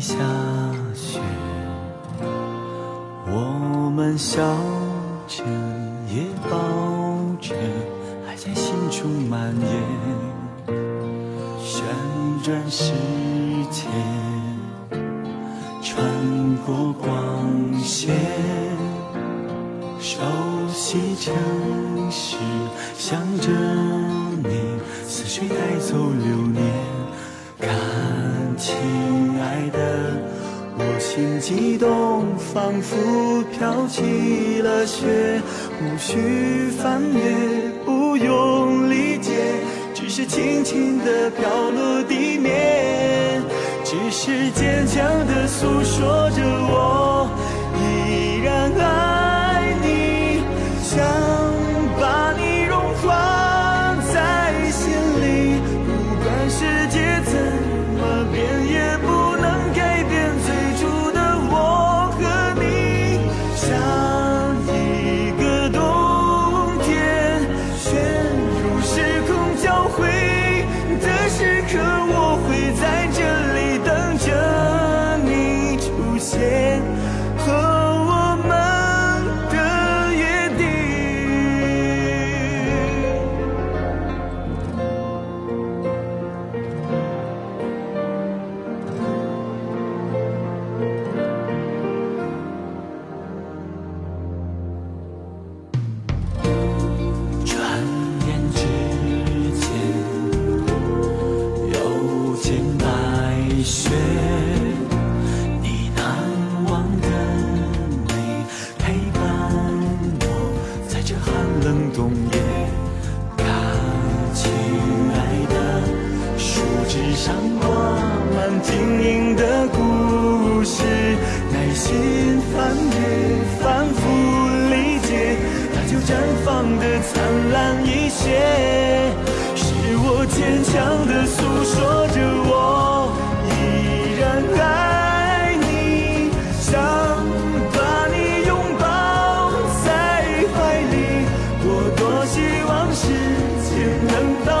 下雪，我们笑着也抱着，爱在心中蔓延，旋转世界，穿过光线，熟悉城市，想着你，似水带走流年。看，亲爱的，我心悸动，仿佛飘起了雪，无需翻阅，不用理解，只是轻轻地飘落地面，只是坚强地诉说着我冬夜。看，亲爱的，树枝上挂满晶莹的故事，耐心翻阅，反复理解，它就绽放的灿烂一些，是我坚强的诉说我希望时间能到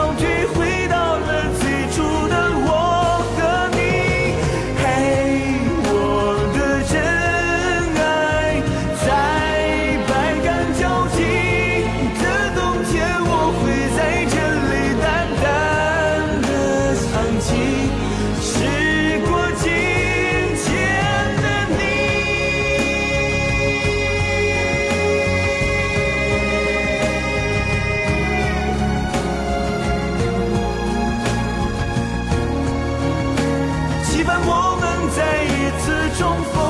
再一次重逢。